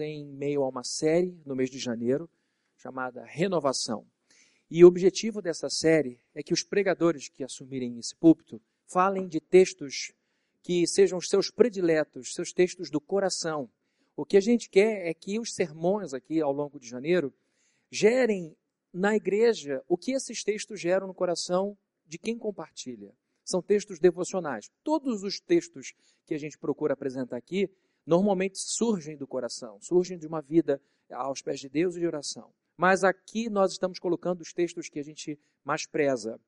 em meio a uma série no mês de janeiro chamada Renovação. E o objetivo dessa série é que os pregadores que assumirem esse púlpito falem de textos que sejam os seus prediletos, seus textos do coração. O que a gente quer é que os sermões aqui ao longo de janeiro gerem na igreja o que esses textos geram no coração de quem compartilha. São textos devocionais. Todos os textos que a gente procura apresentar aqui normalmente surgem do coração, surgem de uma vida aos pés de Deus e de oração. Mas aqui nós estamos colocando os textos que a gente mais preza.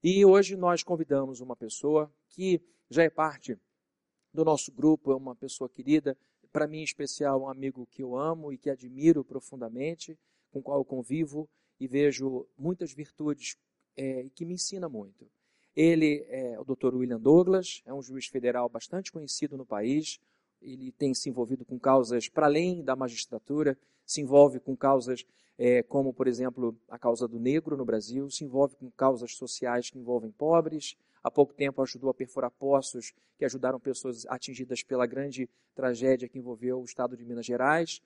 E hoje nós convidamos uma pessoa que já é parte do nosso grupo, é uma pessoa querida, para mim em especial um amigo que eu amo e que admiro profundamente, com o qual eu convivo e vejo muitas virtudes é, que me ensina muito. Ele é o Dr. William Douglas, é um juiz federal bastante conhecido no país, ele tem se envolvido com causas para além da magistratura, se envolve com causas é, como, por exemplo, a causa do negro no Brasil, se envolve com causas sociais que envolvem pobres. Há pouco tempo ajudou a perfurar poços que ajudaram pessoas atingidas pela grande tragédia que envolveu o estado de Minas Gerais.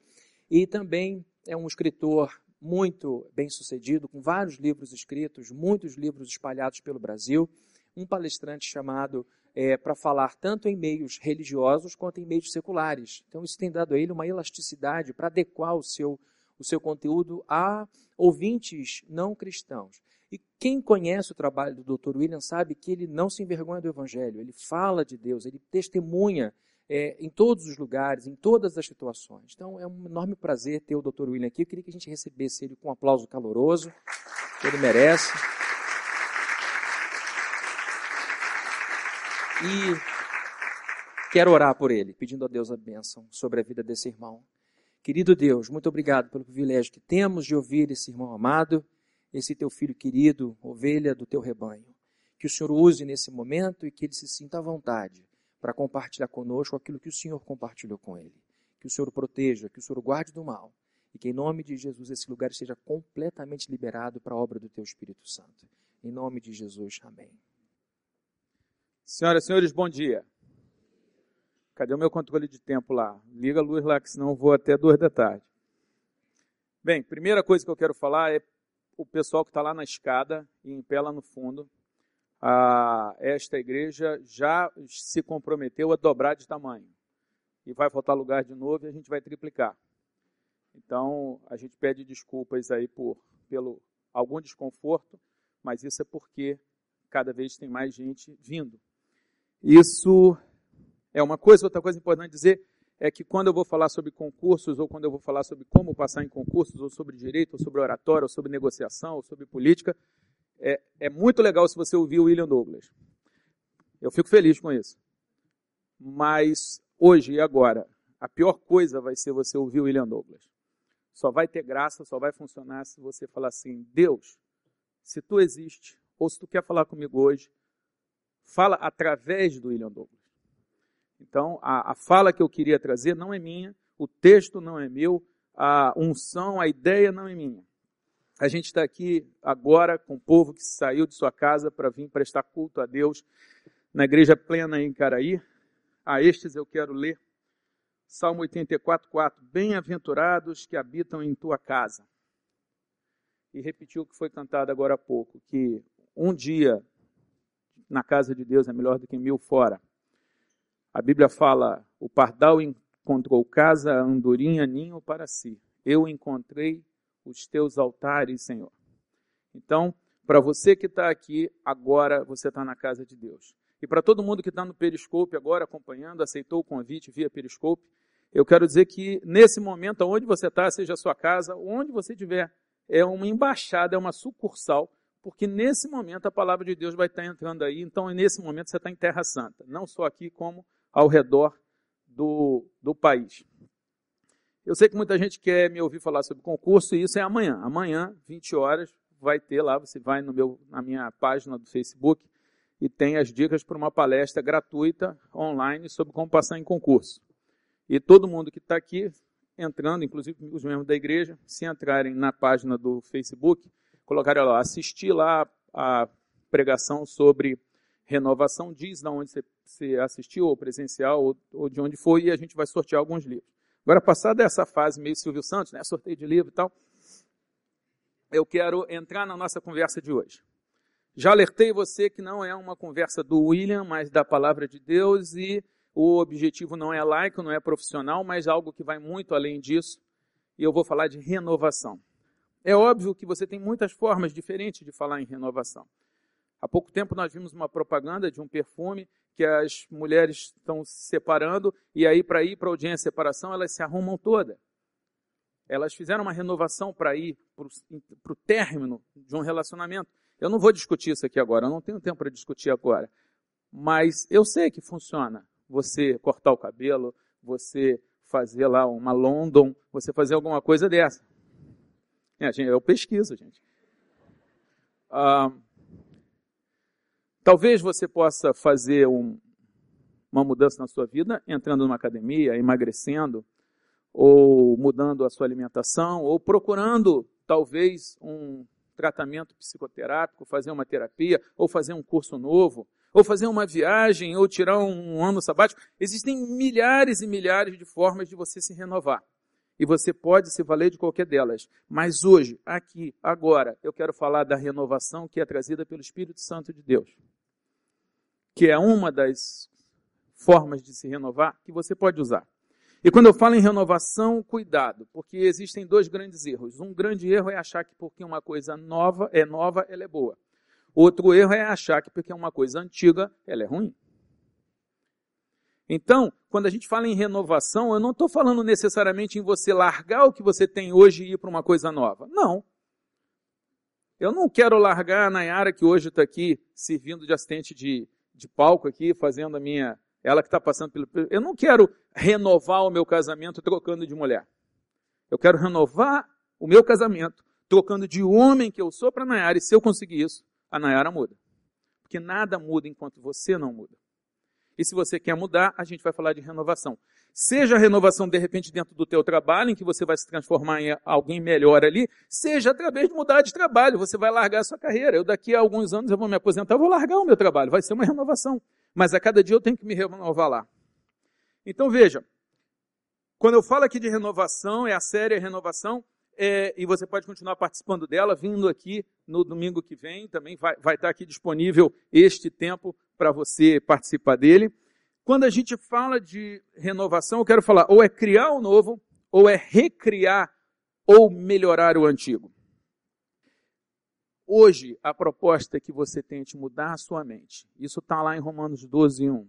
E também é um escritor muito bem sucedido, com vários livros escritos, muitos livros espalhados pelo Brasil. Um palestrante chamado é, para falar tanto em meios religiosos quanto em meios seculares. Então, isso tem dado a ele uma elasticidade para adequar o seu, o seu conteúdo a ouvintes não cristãos. E quem conhece o trabalho do Dr. William sabe que ele não se envergonha do Evangelho, ele fala de Deus, ele testemunha é, em todos os lugares, em todas as situações. Então, é um enorme prazer ter o Dr. William aqui. Eu queria que a gente recebesse ele com um aplauso caloroso, que ele merece. E quero orar por ele, pedindo a Deus a bênção sobre a vida desse irmão. Querido Deus, muito obrigado pelo privilégio que temos de ouvir esse irmão amado, esse teu filho querido, ovelha do teu rebanho. Que o Senhor use nesse momento e que ele se sinta à vontade para compartilhar conosco aquilo que o Senhor compartilhou com ele. Que o Senhor o proteja, que o Senhor o guarde do mal e que em nome de Jesus esse lugar esteja completamente liberado para a obra do teu Espírito Santo. Em nome de Jesus, amém. Senhoras e senhores, bom dia. Cadê o meu controle de tempo lá? Liga a luz lá, que senão eu vou até duas da tarde. Bem, primeira coisa que eu quero falar é o pessoal que está lá na escada e em pé lá no fundo. Ah, esta igreja já se comprometeu a dobrar de tamanho. E vai faltar lugar de novo e a gente vai triplicar. Então, a gente pede desculpas aí por pelo algum desconforto, mas isso é porque cada vez tem mais gente vindo. Isso é uma coisa. Outra coisa importante dizer é que quando eu vou falar sobre concursos, ou quando eu vou falar sobre como passar em concursos, ou sobre direito, ou sobre oratória, ou sobre negociação, ou sobre política, é, é muito legal se você ouvir o William Douglas. Eu fico feliz com isso. Mas hoje e agora, a pior coisa vai ser você ouvir o William Douglas. Só vai ter graça, só vai funcionar se você falar assim: Deus, se tu existe, ou se tu quer falar comigo hoje, fala através do William Douglas. Então, a, a fala que eu queria trazer não é minha, o texto não é meu, a unção, a ideia não é minha. A gente está aqui agora com o povo que saiu de sua casa para vir prestar culto a Deus na igreja plena em Caraí. A estes eu quero ler Salmo 84, 4. Bem-aventurados que habitam em tua casa. E repetiu o que foi cantado agora há pouco, que um dia na casa de Deus é melhor do que mil fora. A Bíblia fala: o pardal encontrou casa, a andorinha ninho para si. Eu encontrei os teus altares, Senhor. Então, para você que está aqui agora, você está na casa de Deus. E para todo mundo que está no Periscope agora acompanhando, aceitou o convite via Periscope, eu quero dizer que nesse momento, onde você está, seja a sua casa, onde você estiver, é uma embaixada, é uma sucursal porque nesse momento a palavra de Deus vai estar entrando aí, então nesse momento você está em Terra Santa, não só aqui, como ao redor do, do país. Eu sei que muita gente quer me ouvir falar sobre concurso, e isso é amanhã. Amanhã, 20 horas, vai ter lá, você vai no meu, na minha página do Facebook e tem as dicas para uma palestra gratuita online sobre como passar em concurso. E todo mundo que está aqui entrando, inclusive os membros da igreja, se entrarem na página do Facebook, colocaram lá, assistir lá a pregação sobre renovação, diz de onde você, assistiu, ou presencial, ou, ou, de onde foi, e a gente vai sortear alguns livros. Agora, passada essa fase meio Silvio Santos, né, sorteio de livro e tal, eu quero entrar na nossa conversa de hoje. Já alertei você que não é uma conversa do William, mas da palavra de Deus e o objetivo não é laico, não é profissional, mas algo que vai muito além disso. E eu vou falar de renovação. É óbvio que você tem muitas formas diferentes de falar em renovação. Há pouco tempo nós vimos uma propaganda de um perfume que as mulheres estão se separando e aí para ir para a audiência de separação elas se arrumam toda. Elas fizeram uma renovação para ir para o término de um relacionamento. Eu não vou discutir isso aqui agora, eu não tenho tempo para discutir agora. Mas eu sei que funciona. Você cortar o cabelo, você fazer lá uma London, você fazer alguma coisa dessa. É, gente, eu pesquiso, gente. Ah, talvez você possa fazer um, uma mudança na sua vida, entrando numa academia, emagrecendo, ou mudando a sua alimentação, ou procurando talvez um tratamento psicoterápico, fazer uma terapia, ou fazer um curso novo, ou fazer uma viagem, ou tirar um ano sabático. Existem milhares e milhares de formas de você se renovar. E você pode se valer de qualquer delas. Mas hoje, aqui, agora, eu quero falar da renovação que é trazida pelo Espírito Santo de Deus. Que é uma das formas de se renovar que você pode usar. E quando eu falo em renovação, cuidado, porque existem dois grandes erros. Um grande erro é achar que porque uma coisa nova é nova, ela é boa. Outro erro é achar que porque uma coisa antiga, ela é ruim. Então, quando a gente fala em renovação, eu não estou falando necessariamente em você largar o que você tem hoje e ir para uma coisa nova. Não. Eu não quero largar a Nayara, que hoje está aqui servindo de assistente de, de palco aqui, fazendo a minha ela que está passando pelo. Eu não quero renovar o meu casamento trocando de mulher. Eu quero renovar o meu casamento trocando de homem que eu sou para a Nayara. E se eu conseguir isso, a Nayara muda. Porque nada muda enquanto você não muda. E se você quer mudar, a gente vai falar de renovação. Seja a renovação, de repente, dentro do teu trabalho, em que você vai se transformar em alguém melhor ali, seja através de mudar de trabalho, você vai largar a sua carreira. Eu daqui a alguns anos eu vou me aposentar, eu vou largar o meu trabalho, vai ser uma renovação. Mas a cada dia eu tenho que me renovar lá. Então veja, quando eu falo aqui de renovação, é a série Renovação, é, e você pode continuar participando dela, vindo aqui no domingo que vem, também vai, vai estar aqui disponível este tempo para você participar dele. Quando a gente fala de renovação, eu quero falar ou é criar o novo, ou é recriar ou melhorar o antigo. Hoje, a proposta é que você tente mudar a sua mente. Isso está lá em Romanos 12, 1.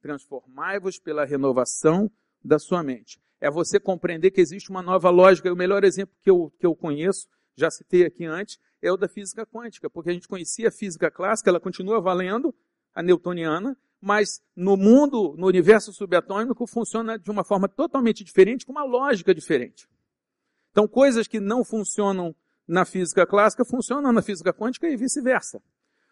Transformai-vos pela renovação da sua mente. É você compreender que existe uma nova lógica. O melhor exemplo que eu, que eu conheço, já citei aqui antes, é o da física quântica, porque a gente conhecia a física clássica, ela continua valendo, a newtoniana, mas no mundo, no universo subatômico, funciona de uma forma totalmente diferente, com uma lógica diferente. Então, coisas que não funcionam na física clássica funcionam na física quântica e vice-versa.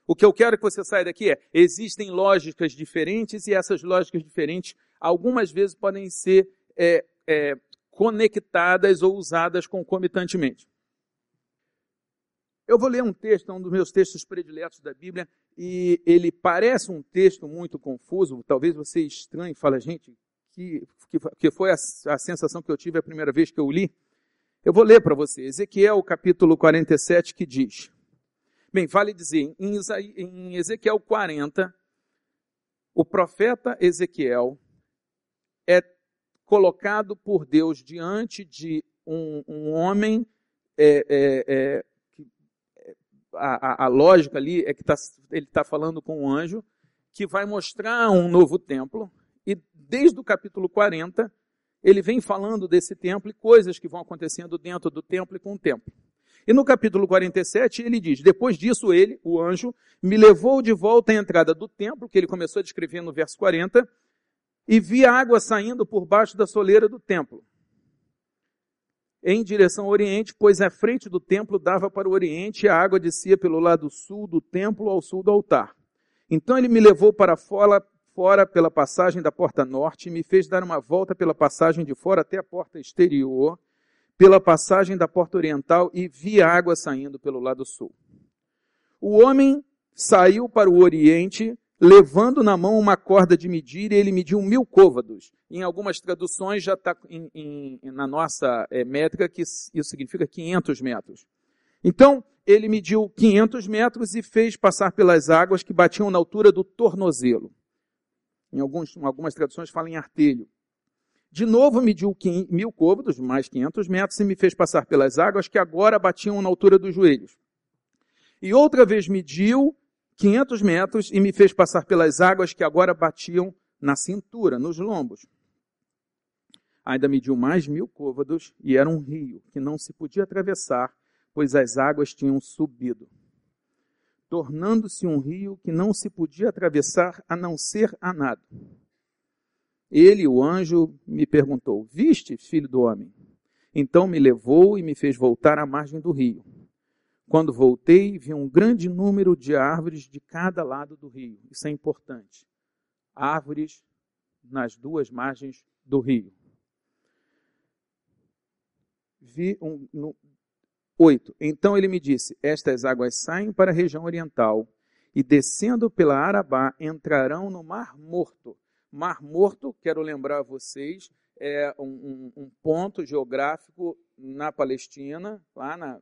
O que eu quero que você saia daqui é: existem lógicas diferentes e essas lógicas diferentes, algumas vezes, podem ser é, é, conectadas ou usadas concomitantemente. Eu vou ler um texto, um dos meus textos prediletos da Bíblia, e ele parece um texto muito confuso, talvez você estranhe fale, gente, que, que, que foi a, a, sensação que eu tive a primeira vez que eu li. Eu vou ler para você, Ezequiel capítulo 47, que diz, bem, vale dizer, em, em Ezequiel 40, o profeta Ezequiel é colocado por Deus diante de um, um homem é, é, é, a, a, a lógica ali é que tá, ele está falando com um anjo que vai mostrar um novo templo, e desde o capítulo 40, ele vem falando desse templo e coisas que vão acontecendo dentro do templo e com o templo. E no capítulo 47, ele diz: Depois disso, ele, o anjo, me levou de volta à entrada do templo, que ele começou a descrever no verso 40, e vi água saindo por baixo da soleira do templo em direção ao oriente, pois a frente do templo dava para o oriente e a água descia pelo lado sul do templo ao sul do altar. Então ele me levou para fora, fora pela passagem da porta norte e me fez dar uma volta pela passagem de fora até a porta exterior, pela passagem da porta oriental e vi água saindo pelo lado sul. O homem saiu para o oriente levando na mão uma corda de medir, ele mediu mil côvados. Em algumas traduções já está na nossa é, métrica que isso significa 500 metros. Então, ele mediu 500 metros e fez passar pelas águas que batiam na altura do tornozelo. Em, alguns, em algumas traduções fala em artelho. De novo mediu mil côvados, mais 500 metros, e me fez passar pelas águas que agora batiam na altura dos joelhos. E outra vez mediu 500 metros e me fez passar pelas águas que agora batiam na cintura, nos lombos. Ainda mediu mais mil côvados e era um rio que não se podia atravessar, pois as águas tinham subido, tornando-se um rio que não se podia atravessar a não ser a nado. Ele, o anjo, me perguntou: Viste, filho do homem? Então me levou e me fez voltar à margem do rio. Quando voltei, vi um grande número de árvores de cada lado do rio. Isso é importante. Árvores nas duas margens do rio. Vi um, no. Então ele me disse: Estas águas saem para a região oriental e descendo pela Arabá entrarão no Mar Morto. Mar Morto, quero lembrar a vocês, é um, um, um ponto geográfico na Palestina, lá na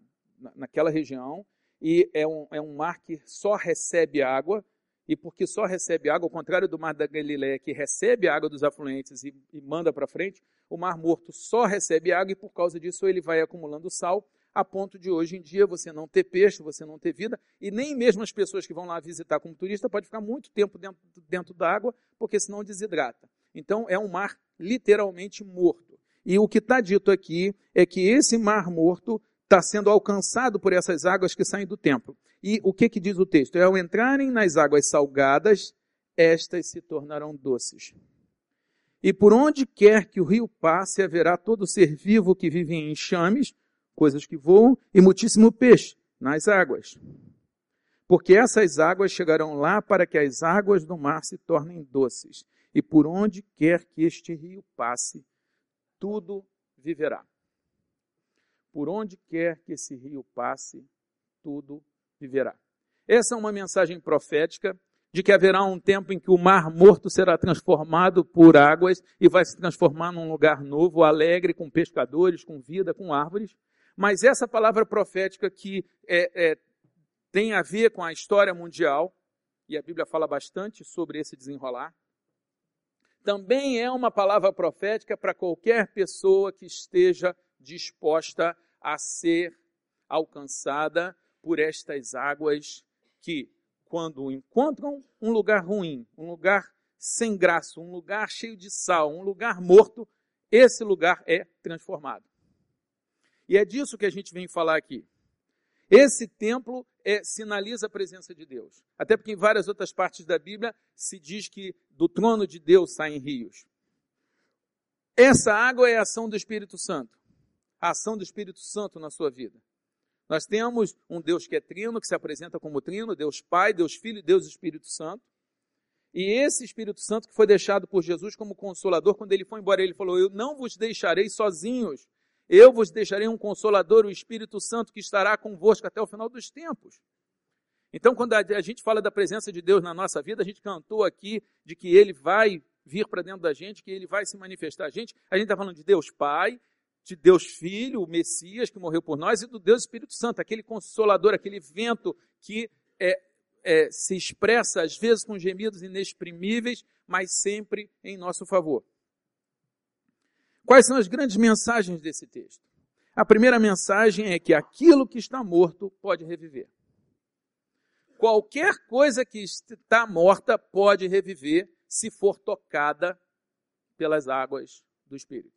naquela região, e é um, é um mar que só recebe água, e porque só recebe água, ao contrário do mar da Galileia, que recebe água dos afluentes e, e manda para frente, o mar morto só recebe água e por causa disso ele vai acumulando sal, a ponto de hoje em dia você não ter peixe, você não ter vida, e nem mesmo as pessoas que vão lá visitar como turista pode ficar muito tempo dentro, dentro da água, porque senão desidrata. Então é um mar literalmente morto. E o que está dito aqui é que esse mar morto está sendo alcançado por essas águas que saem do templo. E o que, que diz o texto? Ao entrarem nas águas salgadas, estas se tornarão doces. E por onde quer que o rio passe, haverá todo ser vivo que vive em enxames, coisas que voam, e muitíssimo peixe nas águas. Porque essas águas chegarão lá para que as águas do mar se tornem doces. E por onde quer que este rio passe, tudo viverá. Por onde quer que esse rio passe, tudo viverá. Essa é uma mensagem profética de que haverá um tempo em que o mar morto será transformado por águas e vai se transformar num lugar novo, alegre, com pescadores, com vida, com árvores. Mas essa palavra profética que é, é, tem a ver com a história mundial, e a Bíblia fala bastante sobre esse desenrolar, também é uma palavra profética para qualquer pessoa que esteja disposta a ser alcançada por estas águas que, quando encontram um lugar ruim, um lugar sem graça, um lugar cheio de sal, um lugar morto, esse lugar é transformado. E é disso que a gente vem falar aqui. Esse templo é, sinaliza a presença de Deus. Até porque em várias outras partes da Bíblia se diz que do trono de Deus saem rios. Essa água é a ação do Espírito Santo a ação do Espírito Santo na sua vida. Nós temos um Deus que é trino, que se apresenta como trino, Deus Pai, Deus Filho e Deus Espírito Santo. E esse Espírito Santo que foi deixado por Jesus como consolador, quando ele foi embora, ele falou: Eu não vos deixarei sozinhos, eu vos deixarei um consolador, o Espírito Santo, que estará convosco até o final dos tempos. Então, quando a gente fala da presença de Deus na nossa vida, a gente cantou aqui de que ele vai vir para dentro da gente, que ele vai se manifestar a gente. A gente está falando de Deus Pai, de Deus Filho, o Messias que morreu por nós, e do Deus Espírito Santo, aquele consolador, aquele vento que é, é, se expressa às vezes com gemidos inexprimíveis, mas sempre em nosso favor. Quais são as grandes mensagens desse texto? A primeira mensagem é que aquilo que está morto pode reviver. Qualquer coisa que está morta pode reviver se for tocada pelas águas do Espírito.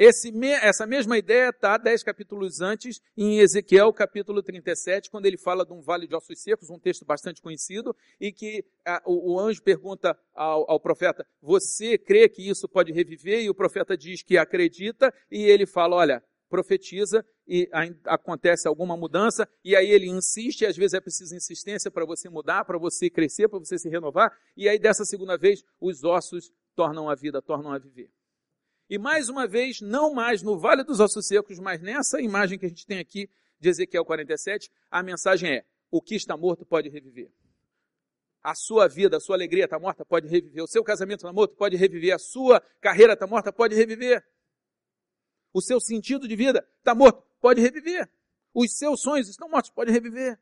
Esse, essa mesma ideia está dez capítulos antes, em Ezequiel capítulo 37, quando ele fala de um vale de ossos secos, um texto bastante conhecido, e que a, o, o, anjo pergunta ao, ao, profeta, você crê que isso pode reviver? E o profeta diz que acredita, e ele fala, olha, profetiza, e acontece alguma mudança, e aí ele insiste, e às vezes é preciso insistência para você mudar, para você crescer, para você se renovar, e aí dessa segunda vez os ossos tornam a vida, tornam a viver. E mais uma vez, não mais no Vale dos Ossos Secos, mas nessa imagem que a gente tem aqui de Ezequiel 47, a mensagem é: o que está morto pode reviver. a sua vida, a sua alegria está morta, pode reviver. O seu casamento está morto, pode reviver. A sua carreira está morta, pode reviver. O seu sentido de vida está morto, pode reviver. Os seus sonhos estão mortos, pode reviver.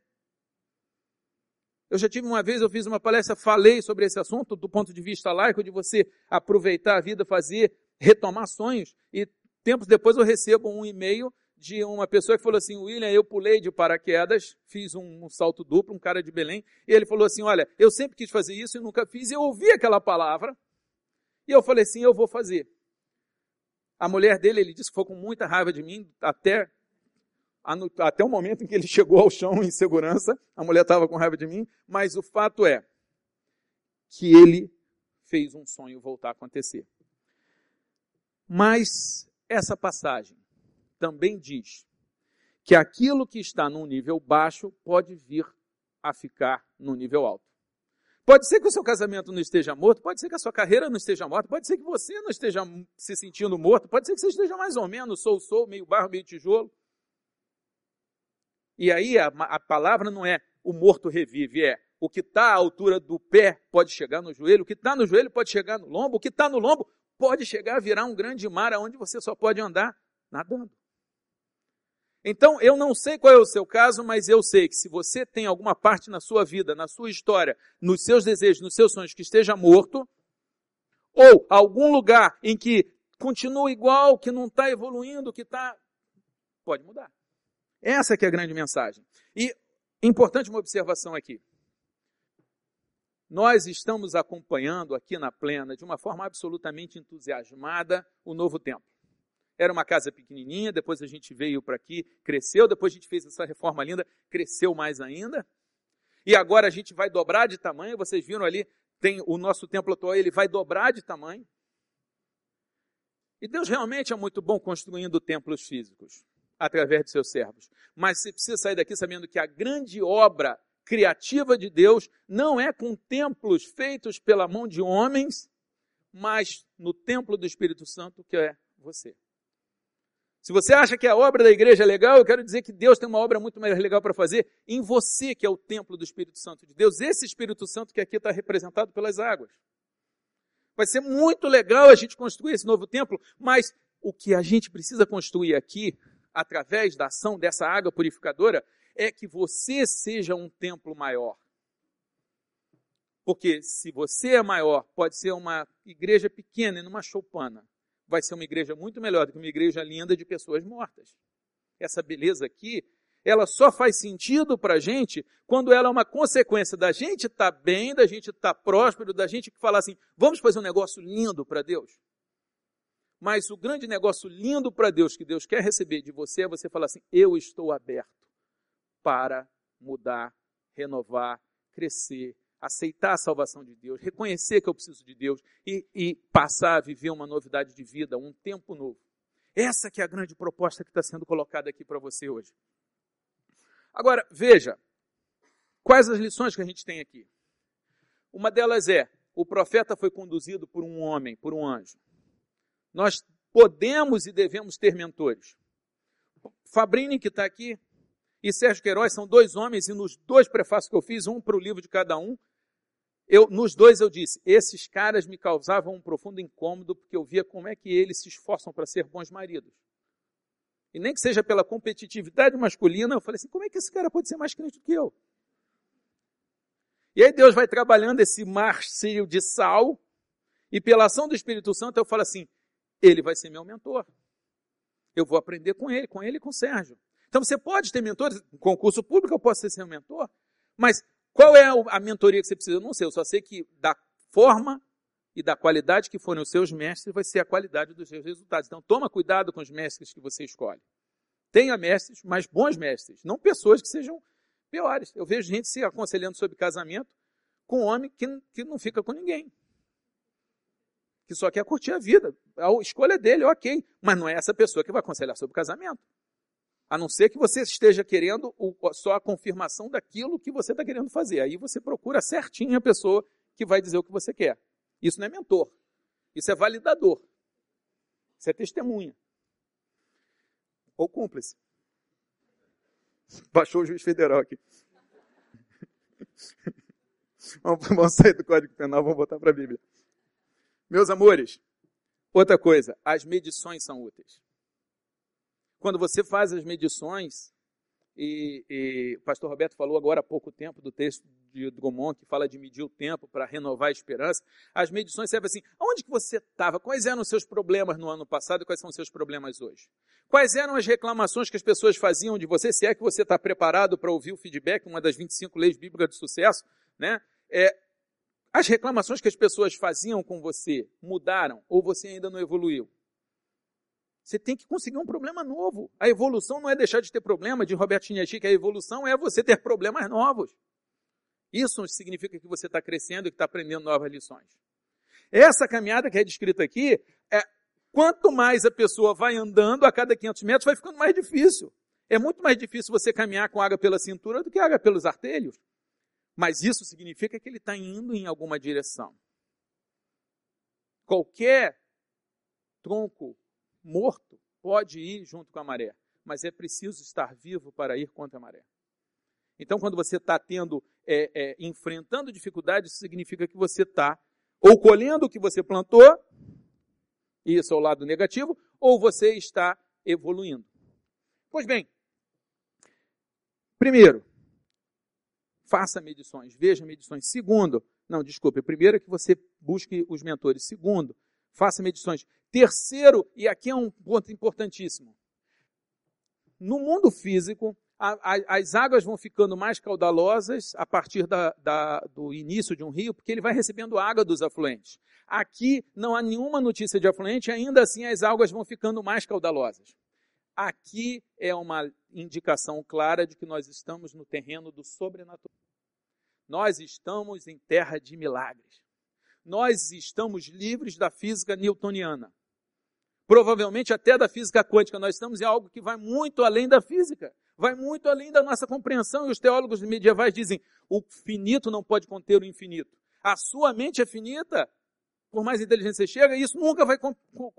Eu já tive uma vez, eu fiz uma palestra, falei sobre esse assunto do ponto de vista laico, de você aproveitar a vida, fazer, retomar sonhos. E tempos depois eu recebo um e-mail de uma pessoa que falou assim, William, eu pulei de paraquedas, fiz um, um, salto duplo, um cara de Belém, e ele falou assim, olha, eu sempre quis fazer isso e nunca fiz, e eu ouvi aquela palavra, e eu falei assim, eu vou fazer. A mulher dele, ele disse que foi com muita raiva de mim, até, até o momento em que ele chegou ao chão em segurança, a mulher estava com raiva de mim, mas o fato é que ele fez um sonho voltar a acontecer. Mas essa passagem também diz que aquilo que está num nível baixo pode vir a ficar no nível alto. Pode ser que o seu casamento não esteja morto, pode ser que a sua carreira não esteja morta, pode ser que você não esteja se sentindo morto, pode ser que você esteja mais ou menos, sou, sou, meio barro, meio tijolo. E aí a, a palavra não é o morto revive, é o que está à altura do pé pode chegar no joelho, o que está no joelho pode chegar no lombo, o que está no lombo pode chegar a virar um grande mar aonde você só pode andar nadando. Então, eu não sei qual é o seu caso, mas eu sei que se você tem alguma parte na sua vida, na sua história, nos seus desejos, nos seus sonhos que esteja morto, ou algum lugar em que continua igual, que não está evoluindo, que está. Pode mudar. Essa que é a grande mensagem. E importante uma observação aqui. Nós estamos acompanhando aqui na plena, de uma forma absolutamente entusiasmada, o novo tempo. Era uma casa pequenininha, depois a gente veio para aqui, cresceu, depois a gente fez essa reforma linda, cresceu mais ainda. E agora a gente vai dobrar de tamanho, vocês viram ali, tem o nosso templo atual, ele vai dobrar de tamanho. E Deus realmente é muito bom construindo templos físicos, através de seus servos. Mas você precisa sair daqui sabendo que a grande obra criativa de Deus não é com templos feitos pela mão de homens, mas no templo do Espírito Santo, que é você. Se você acha que a obra da igreja é legal, eu quero dizer que Deus tem uma obra muito mais legal para fazer em você, que é o templo do Espírito Santo de Deus. Esse Espírito Santo que aqui está representado pelas águas. Vai ser muito legal a gente construir esse novo templo, mas o que a gente precisa construir aqui, através da ação dessa água purificadora, é que você seja um templo maior. Porque se você é maior, pode ser uma igreja pequena e numa choupana vai ser uma igreja muito melhor do que uma igreja linda de pessoas mortas. Essa beleza aqui, ela só faz sentido para a gente quando ela é uma consequência da gente estar tá bem, da gente estar tá próspero, da gente falar assim, vamos fazer um negócio lindo para Deus. Mas o grande negócio lindo para Deus que Deus quer receber de você é você falar assim: eu estou aberto para mudar, renovar, crescer, aceitar a salvação de Deus, reconhecer que eu preciso de Deus e, e passar a viver uma novidade de vida, um tempo novo. Essa que é a grande proposta que está sendo colocada aqui para você hoje. Agora, veja, quais as lições que a gente tem aqui? Uma delas é, o profeta foi conduzido por um homem, por um anjo. Nós podemos e devemos ter mentores. Fabrini, que está aqui, e Sérgio Queiroz são dois homens, e nos dois prefácios que eu fiz, um para o livro de cada um, eu, nos dois eu disse, esses caras me causavam um profundo incômodo, porque eu via como é que eles se esforçam para ser bons maridos. E nem que seja pela competitividade masculina, eu falei assim, como é que esse cara pode ser mais crente do que eu? E aí Deus vai trabalhando esse mar cheio de sal, e pela ação do Espírito Santo eu falo assim, ele vai ser meu mentor. Eu vou aprender com ele, com ele e com o Sérgio. Então você pode ter mentores, concurso público eu posso ser seu mentor, mas qual é a mentoria que você precisa? Eu não sei, eu só sei que da forma e da qualidade que forem os seus mestres vai ser a qualidade dos seus resultados. Então toma cuidado com os mestres que você escolhe. Tenha mestres, mas bons mestres, não pessoas que sejam piores. Eu vejo gente se aconselhando sobre casamento com um homem que, que não fica com ninguém. Que só quer curtir a vida. A escolha dele, ok. Mas não é essa pessoa que vai aconselhar sobre casamento. A não ser que você esteja querendo só a confirmação daquilo que você está querendo fazer. Aí você procura certinho a pessoa que vai dizer o que você quer. Isso não é mentor. Isso é validador. Isso é testemunha. Ou cúmplice. Baixou o juiz federal aqui. Vamos, sair do Código Penal, vamos voltar para a Bíblia. Meus amores, outra coisa, as medições são úteis. Quando você faz as medições, e, e, o pastor Roberto falou agora há pouco tempo do texto de Drummond, que fala de medir o tempo para renovar a esperança. As medições servem assim: onde que você estava? Quais eram os seus problemas no ano passado e quais são os seus problemas hoje? Quais eram as reclamações que as pessoas faziam de você? Se é que você está preparado para ouvir o feedback, uma das 25 leis bíblicas de sucesso, né? É, as reclamações que as pessoas faziam com você mudaram ou você ainda não evoluiu? Você tem que conseguir um problema novo. A evolução não é deixar de ter problema, de Roberto Chiniachi, que a evolução é você ter problemas novos. Isso significa que você está crescendo e que está aprendendo novas lições. Essa caminhada que é descrita aqui, é, quanto mais a pessoa vai andando, a cada 500 metros vai ficando mais difícil. É muito mais difícil você caminhar com água pela cintura do que água pelos artelhos. Mas isso significa que ele está indo em alguma direção. Qualquer tronco morto pode ir junto com a maré, mas é preciso estar vivo para ir contra a maré. Então, quando você está tendo, é, é, enfrentando dificuldades, isso significa que você está ou colhendo o que você plantou, isso é o lado negativo, ou você está evoluindo. Pois bem, primeiro, faça medições, veja medições. Segundo, não, desculpe, primeiro é que você busque os mentores. Segundo, faça medições. Terceiro, e aqui é um ponto importantíssimo. No mundo físico, a, a, as águas vão ficando mais caudalosas a partir da, da, do início de um rio, porque ele vai recebendo água dos afluentes. Aqui não há nenhuma notícia de afluente, ainda assim as águas vão ficando mais caudalosas. Aqui é uma indicação clara de que nós estamos no terreno do sobrenatural. Nós estamos em terra de milagres nós estamos livres da física newtoniana. Provavelmente até da física quântica. Nós estamos em algo que vai muito além da física, vai muito além da nossa compreensão. E os teólogos medievais dizem: o finito não pode conter o infinito. A sua mente é finita, por mais inteligente você chega, isso nunca vai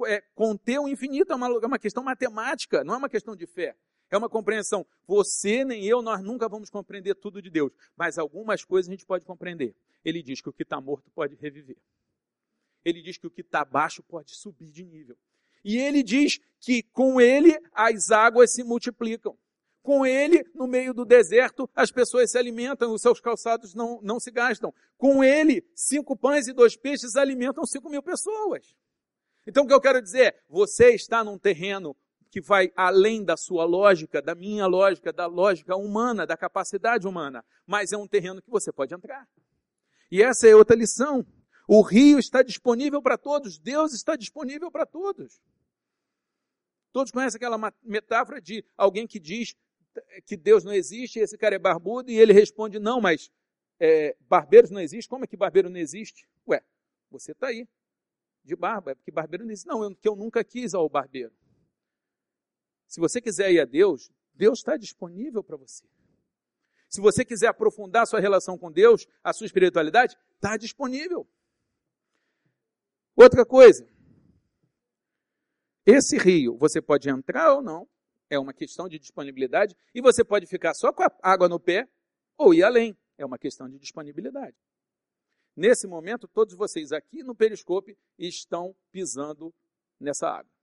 é, conter o infinito. É uma, é uma questão matemática, não é uma questão de fé. É uma compreensão. Você nem eu, nós nunca vamos compreender tudo de Deus, mas algumas coisas a gente pode compreender. Ele diz que o que está morto pode reviver. Ele diz que o que está baixo pode subir de nível. E ele diz que com ele as águas se multiplicam. Com ele, no meio do deserto, as pessoas se alimentam, os seus calçados não, não se gastam. Com ele, cinco pães e dois peixes alimentam cinco mil pessoas. Então o que eu quero dizer é, você está num terreno que vai além da sua lógica, da minha lógica, da lógica humana, da capacidade humana, mas é um terreno que você pode entrar. E essa é outra lição. O rio está disponível para todos, Deus está disponível para todos. Todos conhecem aquela metáfora de alguém que diz que Deus não existe, esse cara é barbudo, e ele responde: Não, mas é, barbeiros não existe. Como é que barbeiro não existe? Ué, você está aí, de barba, é porque barbeiro não existe. Não, eu, que eu nunca quis ao barbeiro. Se você quiser ir a Deus, Deus está disponível para você. Se você quiser aprofundar sua relação com Deus, a sua espiritualidade, está disponível. Outra coisa, esse rio, você pode entrar ou não, é uma questão de disponibilidade, e você pode ficar só com a água no pé ou ir além, é uma questão de disponibilidade. Nesse momento, todos vocês aqui no periscope estão pisando nessa água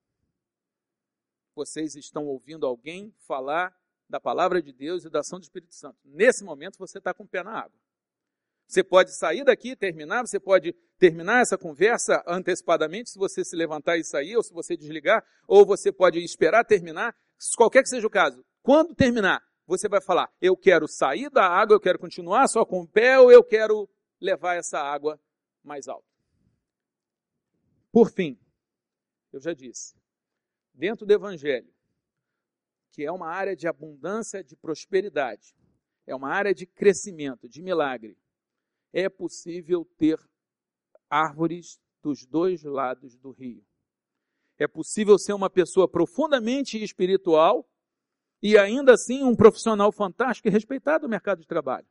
vocês estão ouvindo alguém falar da palavra de Deus e da ação do Espírito Santo. Nesse momento você está com o pé na água. Você pode sair daqui terminar, você pode terminar essa conversa antecipadamente, se você se levantar e sair, ou se você desligar, ou você pode esperar terminar, qualquer que seja o caso. Quando terminar, você vai falar: eu quero sair da água, eu quero continuar só com o pé, ou eu quero levar essa água mais alto. Por fim, eu já disse, dentro do Evangelho, que é uma área de abundância, de prosperidade, é uma área de crescimento, de milagre, é possível ter árvores dos dois lados do rio. É possível ser uma pessoa profundamente espiritual e ainda assim um profissional fantástico e respeitado no mercado de trabalho.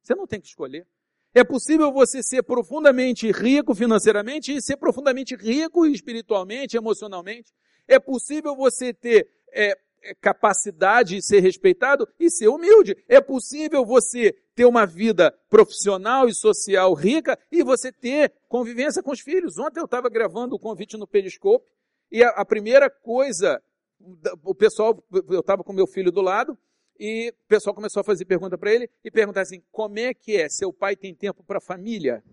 Você não tem que escolher. É possível você ser profundamente rico financeiramente e ser profundamente rico espiritualmente, emocionalmente. É possível você ter é, é, capacidade de ser respeitado e ser humilde. É possível você ter uma vida profissional e social rica e você ter convivência com os filhos. Ontem eu estava gravando o convite no Periscope e a, a primeira coisa, o pessoal, eu estava com meu filho do lado e o pessoal começou a fazer pergunta para ele e perguntar assim: como é que é? Seu pai tem tempo para a família?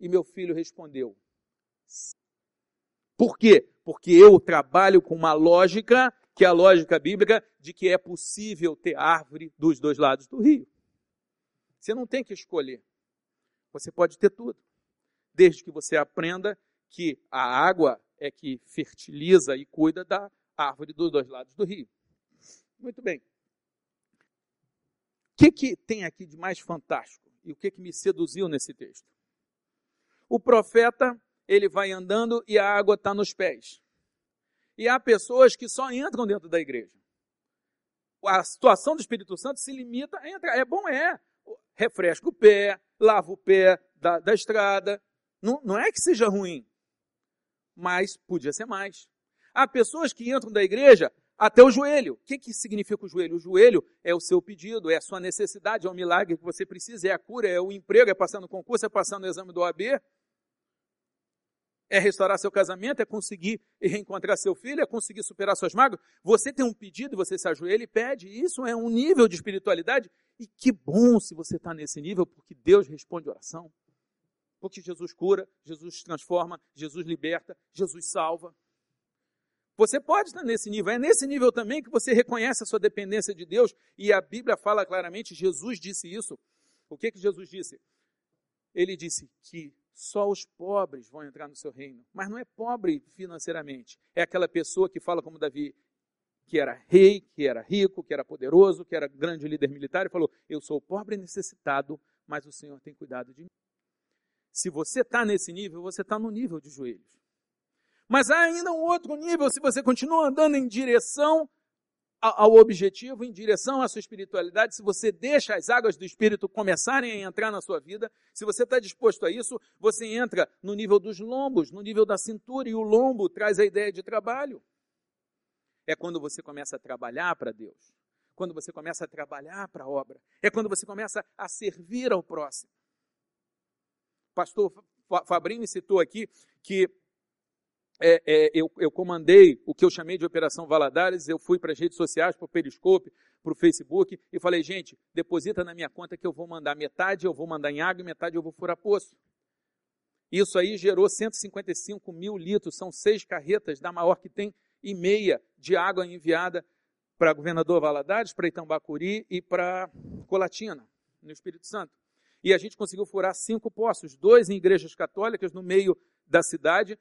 E meu filho respondeu: por quê? Porque eu trabalho com uma lógica, que é a lógica bíblica, de que é possível ter árvore dos dois lados do rio. Você não tem que escolher. Você pode ter tudo. Desde que você aprenda que a água é que fertiliza e cuida da árvore dos dois lados do rio. Muito bem. O que, que tem aqui de mais fantástico? E o que, que me seduziu nesse texto? O profeta, ele vai andando e a água está nos pés. E há pessoas que só entram dentro da igreja. A situação do Espírito Santo se limita a entrar. É bom, é refresca o pé, lava o pé da, da estrada. Não, não é que seja ruim, mas podia ser mais. Há pessoas que entram da igreja até o joelho. O que, que significa o joelho? O joelho é o seu pedido, é a sua necessidade, é o milagre que você precisa, é a cura, é o emprego, é passar no concurso, é passar no exame do OAB, é restaurar seu casamento, é conseguir reencontrar seu filho, é conseguir superar suas mágoas. Você tem um pedido, você se ajoelha e pede. Isso é um nível de espiritualidade. E que bom se você está nesse nível, porque Deus responde oração. Porque Jesus cura, Jesus transforma, Jesus liberta, Jesus salva. Você pode estar nesse nível. É nesse nível também que você reconhece a sua dependência de Deus. E a Bíblia fala claramente, Jesus disse isso. O que, que Jesus disse? Ele disse que só os pobres vão entrar no seu reino. Mas não é pobre financeiramente. É aquela pessoa que fala como Davi, que era rei, que era rico, que era poderoso, que era grande líder militar, e falou: Eu sou pobre e necessitado, mas o Senhor tem cuidado de mim. Se você está nesse nível, você está no nível de joelhos. Mas há ainda um outro nível, se você continua andando em direção ao objetivo, em direção à sua espiritualidade, se você deixa as águas do Espírito começarem a entrar na sua vida, se você está disposto a isso, você entra no nível dos lombos, no nível da cintura, e o lombo traz a ideia de trabalho. É quando você começa a trabalhar para Deus, quando você começa a trabalhar para a obra, é quando você começa a servir ao próximo. Pastor Fabrinho citou aqui que é, é, eu, eu, comandei o que eu chamei de Operação Valadares, eu fui para as redes sociais, para o Periscope, para o Facebook, e falei, gente, deposita na minha conta que eu vou mandar metade, eu vou mandar em água e metade eu vou furar poço. Isso aí gerou 155 mil litros, são seis carretas da maior que tem e meia de água enviada para Governador Valadares, para Itambacuri e para Colatina, no Espírito Santo. E a gente conseguiu furar cinco poços, dois em igrejas católicas no meio da cidade,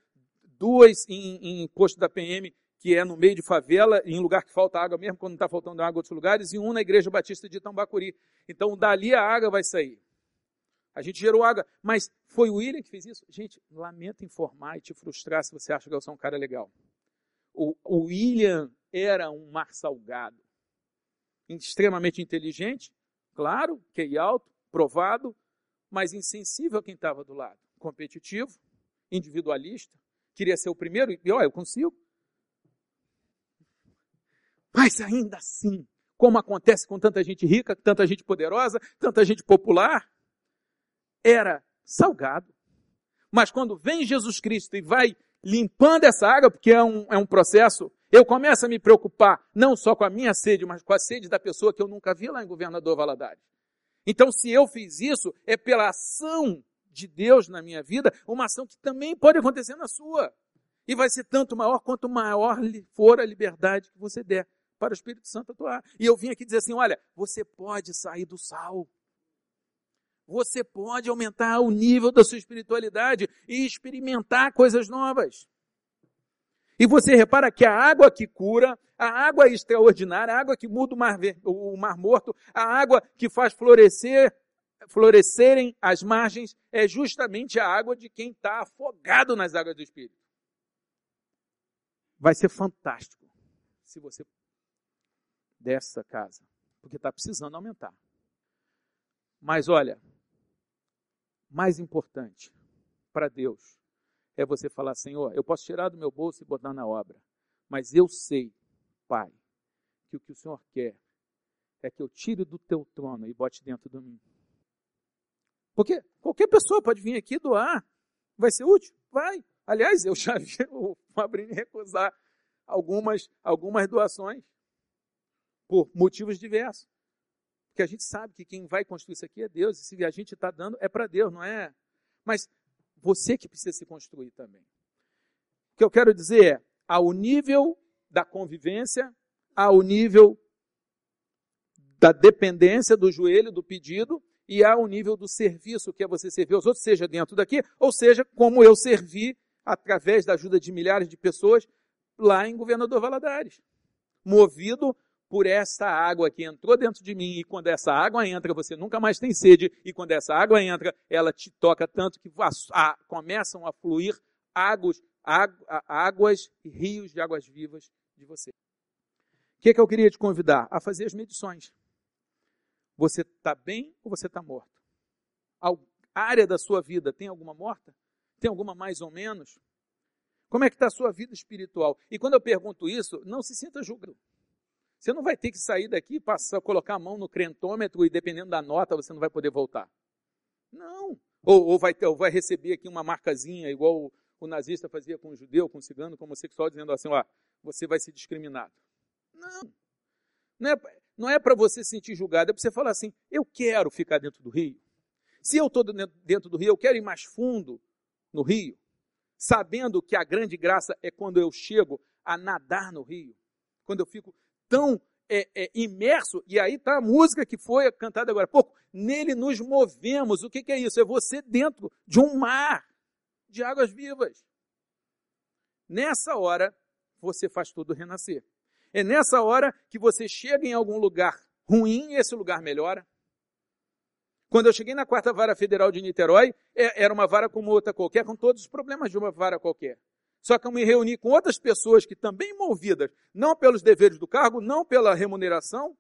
duas em, em posto da PM, que é no meio de favela, em lugar que falta água mesmo, quando está faltando água em outros lugares, e um na Igreja Batista de Itambacuri. Então, dali a água vai sair. A gente gerou água, mas foi o William que fez isso? Gente, lamento informar e te frustrar se você acha que eu sou um cara legal. O, o William era um mar salgado, extremamente inteligente, claro, QI alto, provado, mas insensível a quem estava do lado. Competitivo, individualista, queria ser o primeiro, e olha, eu consigo. Mas ainda assim, como acontece com tanta gente rica, tanta gente poderosa, tanta gente popular, era salgado. Mas quando vem Jesus Cristo e vai limpando essa água, porque é um, é um processo, eu começo a me preocupar não só com a minha sede, mas com a sede da pessoa que eu nunca vi lá em Governador Valadares. Então, se eu fiz isso, é pela ação de Deus na minha vida, uma ação que também pode acontecer na sua. E vai ser tanto maior quanto maior for a liberdade que você der para o Espírito Santo atuar. E eu vim aqui dizer assim: olha, você pode sair do sal. Você pode aumentar o nível da sua espiritualidade e experimentar coisas novas. E você repara que a água que cura, a água extraordinária, a água que muda o mar, o mar morto, a água que faz florescer florescerem as margens é justamente a água de quem está afogado nas águas do Espírito. Vai ser fantástico se você dessa casa, porque está precisando aumentar. Mas olha, mais importante para Deus é você falar, Senhor, eu posso tirar do meu bolso e botar na obra, mas eu sei, Pai, que o que o Senhor quer é que eu tire do teu trono e bote dentro de mim. Porque qualquer pessoa pode vir aqui doar. Vai ser útil? Vai. Aliás, eu já vi o Fabrini recusar algumas, algumas doações por motivos diversos. Porque a gente sabe que quem vai construir isso aqui é Deus, e se a gente está dando é para Deus, não é? Mas você que precisa se construir também. O que eu quero dizer é, ao nível da convivência, ao nível da dependência do joelho, do pedido, e ao nível do serviço, que é você servir aos outros, seja dentro daqui, ou seja, como eu servi através da ajuda de milhares de pessoas lá em Governador Valadares. Movido por essa água que entrou dentro de mim, e quando essa água entra, você nunca mais tem sede, e quando essa água entra, ela te toca tanto que a, a, começam a fluir águas, águas e rios de águas vivas de você. O que, é que eu queria te convidar? A fazer as medições. Você está bem ou você está morto? A área da sua vida tem alguma morta? Tem alguma mais ou menos? Como é que está a sua vida espiritual? E quando eu pergunto isso, não se sinta julgado. Você não vai ter que sair daqui, passar, colocar a mão no crentômetro e dependendo da nota você não vai poder voltar. Não. Ou, ou vai, ter, ou vai receber aqui uma marcazinha, igual o, o, nazista fazia com o judeu, com o cigano, com o homossexual, dizendo assim, ó, você vai ser discriminado. Não. Não é, não é para você se sentir julgado, é para você falar assim, eu quero ficar dentro do rio. Se eu estou dentro do rio, eu quero ir mais fundo no rio, sabendo que a grande graça é quando eu chego a nadar no rio. Quando eu fico tão é, é, imerso, e aí está a música que foi cantada agora há pouco, nele nos movemos. O que, que é isso? É você dentro de um mar de águas vivas. Nessa hora, você faz tudo renascer. É nessa hora que você chega em algum lugar ruim e esse lugar melhora. Quando eu cheguei na quarta vara federal de Niterói, é, era uma vara como outra qualquer, com todos os problemas de uma vara qualquer. Só que eu me reuni com outras pessoas que também movidas, não pelos deveres do cargo, não pela remuneração,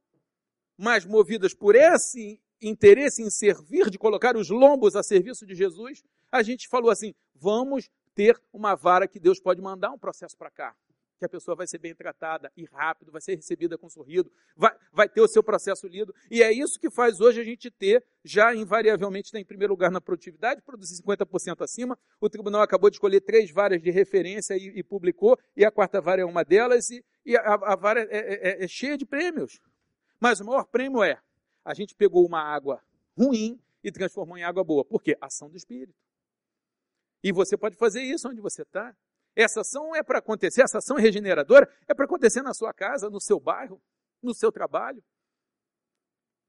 mas movidas por esse interesse em servir, de colocar os lombos a serviço de Jesus, a gente falou assim: vamos ter uma vara que Deus pode mandar um processo para cá que a pessoa vai ser bem tratada e rápido, vai ser recebida com sorrido, vai, vai ter o seu processo lido. E é isso que faz hoje a gente ter, já invariavelmente, está em primeiro lugar na produtividade, produzir 50% acima. O tribunal acabou de escolher três varas de referência e, e publicou, e a quarta vara é uma delas, e, e a, a, vara é, é, é, é cheia de prêmios. Mas o maior prêmio é: a gente pegou uma água ruim e transformou em água boa. Por quê? Ação do Espírito. E você pode fazer isso onde você está. Essa ação é para acontecer, essa ação regeneradora é para acontecer na sua casa, no seu bairro, no seu trabalho.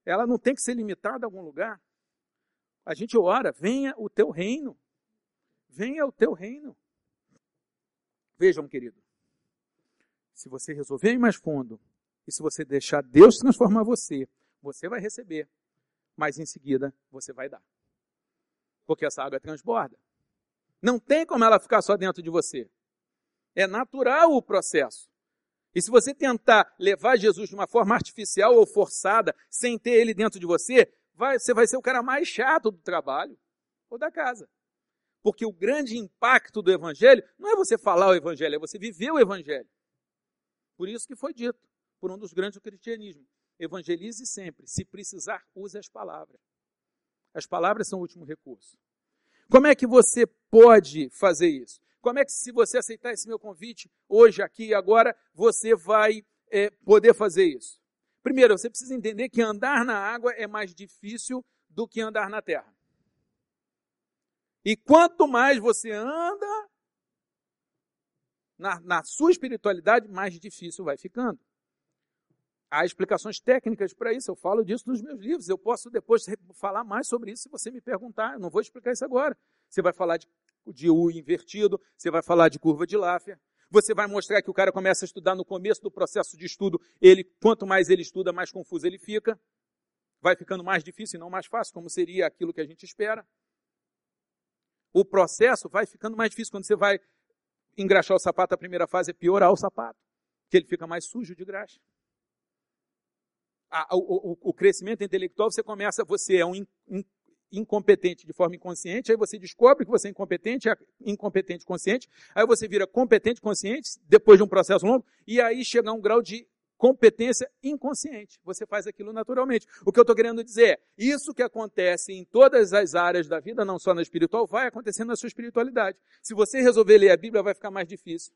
Ela não tem que ser limitada a algum lugar. A gente ora, venha o teu reino. Venha o teu reino. Vejam, querido, se você resolver ir mais fundo, e se você deixar Deus transformar você, você vai receber, mas em seguida você vai dar. Porque essa água transborda. Não tem como ela ficar só dentro de você. É natural o processo. E se você tentar levar Jesus de uma forma artificial ou forçada, sem ter ele dentro de você, vai, você vai ser o cara mais chato do trabalho ou da casa. Porque o grande impacto do evangelho não é você falar o evangelho, é você viver o evangelho. Por isso que foi dito por um dos grandes do cristianismo: evangelize sempre, se precisar, use as palavras. As palavras são o último recurso. Como é que você pode fazer isso? Como é que, se você aceitar esse meu convite hoje, aqui e agora, você vai é, poder fazer isso? Primeiro, você precisa entender que andar na água é mais difícil do que andar na terra. E quanto mais você anda na, na sua espiritualidade, mais difícil vai ficando. Há explicações técnicas para isso, eu falo disso nos meus livros. Eu posso depois falar mais sobre isso se você me perguntar. Eu não vou explicar isso agora. Você vai falar de de U invertido, você vai falar de curva de Laffer, você vai mostrar que o cara começa a estudar no começo do processo de estudo, ele quanto mais ele estuda, mais confuso ele fica. Vai ficando mais difícil e não mais fácil, como seria aquilo que a gente espera. O processo vai ficando mais difícil quando você vai engraxar o sapato, a primeira fase é piorar o sapato, que ele fica mais sujo de graxa. o, o, o, crescimento intelectual, você começa, você é um incompetente de forma inconsciente, aí você descobre que você é incompetente, é incompetente consciente, aí você vira competente consciente, depois de um processo longo, e aí chega a um grau de competência inconsciente. Você faz aquilo naturalmente. O que eu estou querendo dizer é, isso que acontece em todas as áreas da vida, não só na espiritual, vai acontecendo na sua espiritualidade. Se você resolver ler a Bíblia, vai ficar mais difícil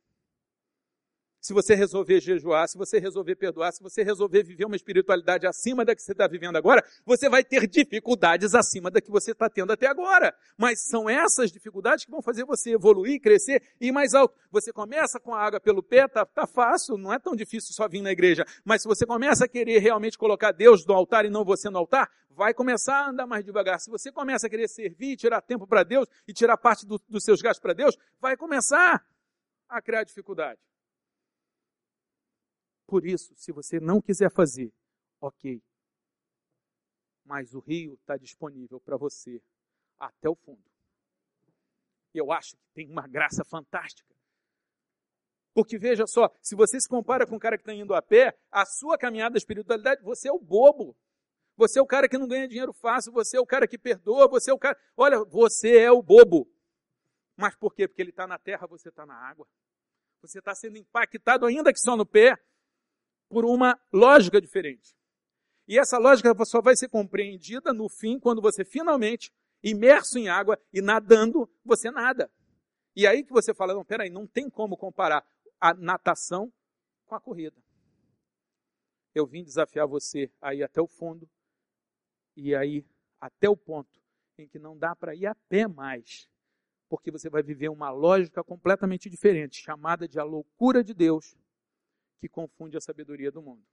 se você resolver jejuar, se você resolver perdoar, se você resolver viver uma espiritualidade acima da que você está vivendo agora, você vai ter dificuldades acima da que você está tendo até agora. Mas são essas dificuldades que vão fazer você evoluir, crescer e ir mais alto. Você começa com a água pelo pé, tá, tá fácil, não é tão difícil só vir na igreja. Mas se você começa a querer realmente colocar Deus no altar e não você no altar, vai começar a andar mais devagar. Se você começa a querer servir, tirar tempo para Deus e tirar parte do, dos seus gastos para Deus, vai começar a criar dificuldade. Por isso, se você não quiser fazer, ok. Mas o rio está disponível para você até o fundo. Eu acho que tem uma graça fantástica. Porque veja só, se você se compara com um cara que está indo a pé, a sua caminhada da espiritualidade, você é o bobo. Você é o cara que não ganha dinheiro fácil, você é o cara que perdoa, você é o cara. Olha, você é o bobo. Mas por quê? Porque ele está na terra, você está na água. Você está sendo impactado, ainda que só no pé, por uma lógica diferente. E essa lógica só vai ser compreendida no fim, quando você finalmente, imerso em água e nadando, você nada. E aí que você fala, não, peraí, não tem como comparar a natação com a corrida. Eu vim desafiar você a ir até o fundo e aí até o ponto em que não dá para ir a pé mais, porque você vai viver uma lógica completamente diferente, chamada de a loucura de Deus, que confunde a sabedoria do mundo.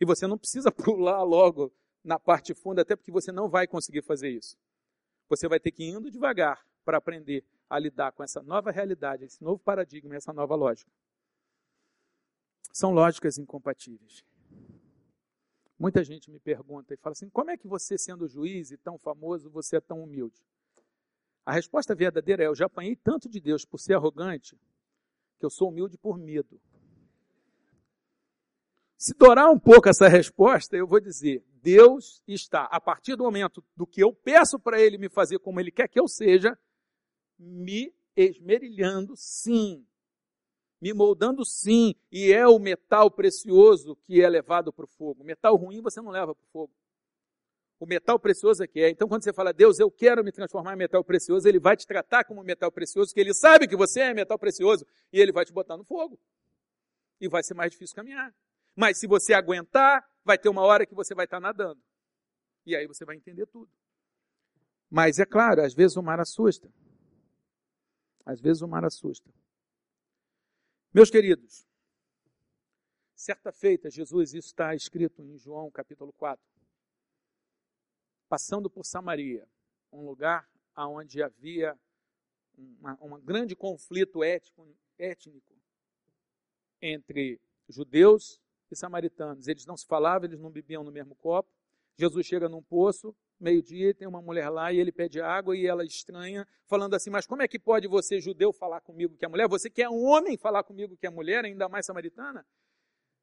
E você não precisa pular logo na parte funda, até porque você não vai conseguir fazer isso. Você vai ter que ir indo devagar para aprender a lidar com essa nova realidade, esse novo paradigma, essa nova lógica. São lógicas incompatíveis. Muita gente me pergunta e fala assim: como é que você, sendo juiz e tão famoso, você é tão humilde? A resposta verdadeira é: eu já apanhei tanto de Deus por ser arrogante que eu sou humilde por medo. Se dourar um pouco essa resposta, eu vou dizer: Deus está, a partir do momento do que eu peço para Ele me fazer como Ele quer que eu seja, me esmerilhando sim, me moldando sim, e é o metal precioso que é levado para o fogo. Metal ruim você não leva para o fogo. O metal precioso é que é. Então, quando você fala, Deus, eu quero me transformar em metal precioso, Ele vai te tratar como metal precioso, que Ele sabe que você é metal precioso, e Ele vai te botar no fogo. E vai ser mais difícil caminhar. Mas se você aguentar, vai ter uma hora que você vai estar nadando. E aí você vai entender tudo. Mas é claro, às vezes o mar assusta. Às vezes o mar assusta. Meus queridos, certa feita, Jesus, isso está escrito em João capítulo 4, passando por Samaria, um lugar onde havia um grande conflito étnico, étnico entre judeus e samaritanos. Eles não se falavam, eles não bebiam no mesmo copo. Jesus chega num poço, meio-dia, tem uma mulher lá e ele pede água e ela estranha, falando assim: Mas como é que pode você, judeu, falar comigo que é mulher? Você que é um homem falar comigo que é mulher, ainda mais samaritana?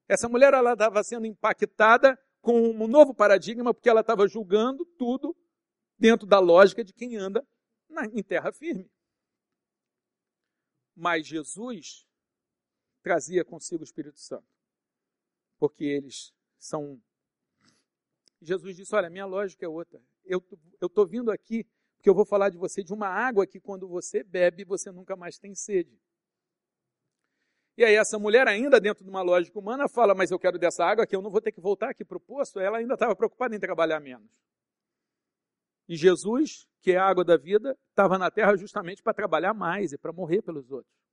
Essa mulher ela estava sendo impactada com um novo paradigma, porque ela estava julgando tudo dentro da lógica de quem anda na, em terra firme. Mas Jesus trazia consigo o Espírito Santo porque eles são. Jesus disse: Olha, minha lógica é outra. Eu estou vindo aqui porque eu vou falar de você de uma água que quando você bebe, você nunca mais tem sede. E aí essa mulher, ainda dentro de uma lógica humana, fala, mas eu quero dessa água que eu não vou ter que voltar aqui para o poço. Ela ainda estava preocupada em trabalhar menos. E Jesus, que é a água da vida, estava na terra justamente para trabalhar mais e para morrer pelos outros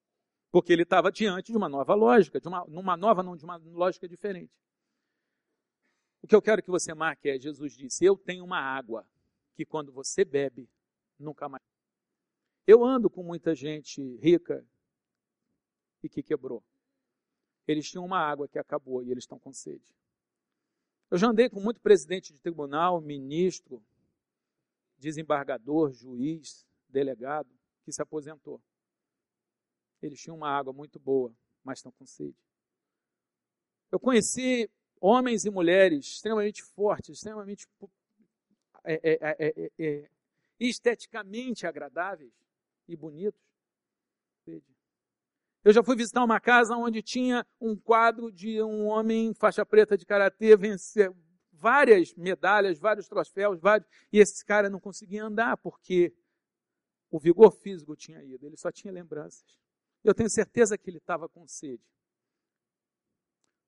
porque ele estava diante de uma nova lógica, de uma, numa nova, não de uma lógica diferente. O que eu quero que você marque é: Jesus disse, Eu tenho uma água que quando você bebe, nunca mais. Eu ando com muita gente rica e que quebrou. Eles tinham uma água que acabou e eles estão com sede. Eu já andei com muito presidente de tribunal, ministro, desembargador, juiz, delegado, que se aposentou. Eles tinham uma água muito boa, mas estão com sede. Eu conheci homens e mulheres extremamente fortes, extremamente é é é, é, é, é, esteticamente agradáveis e bonitos. Eu já fui visitar uma casa onde tinha um quadro de um homem faixa preta de karatê vencer várias medalhas, vários troféus, vários, e esse cara não conseguia andar porque o vigor físico tinha ido, ele só tinha lembranças. Eu tenho certeza que ele estava com sede.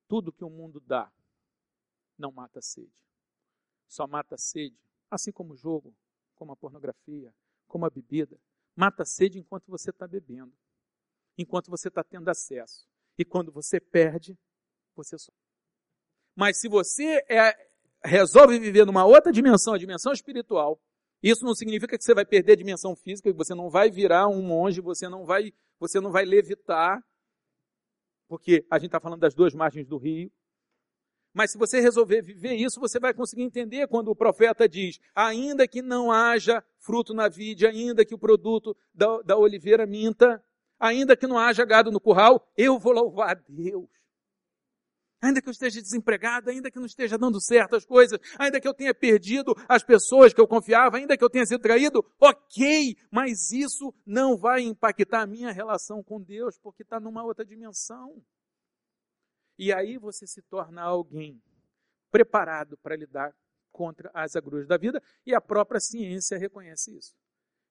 Tudo que o mundo dá não mata sede. Só mata sede, assim como o jogo, como a pornografia, como a bebida. Mata sede enquanto você está bebendo, enquanto você está tendo acesso. E quando você perde, você só. Mas se você é, resolve viver numa outra dimensão, a dimensão espiritual, isso não significa que você vai perder a dimensão física, que você não vai virar um monge, você não vai, você não vai levitar, porque a gente está falando das duas margens do rio. Mas se você resolver viver isso, você vai conseguir entender quando o profeta diz: ainda que não haja fruto na vide, ainda que o produto da, da oliveira minta, ainda que não haja gado no curral, eu vou louvar a Deus. Ainda que eu esteja desempregado, ainda que não esteja dando certo as coisas, ainda que eu tenha perdido as pessoas que eu confiava, ainda que eu tenha sido traído, ok, mas isso não vai impactar a minha relação com Deus, porque está numa outra dimensão. E aí você se torna alguém preparado para lidar contra as agruras da vida, e a própria ciência reconhece isso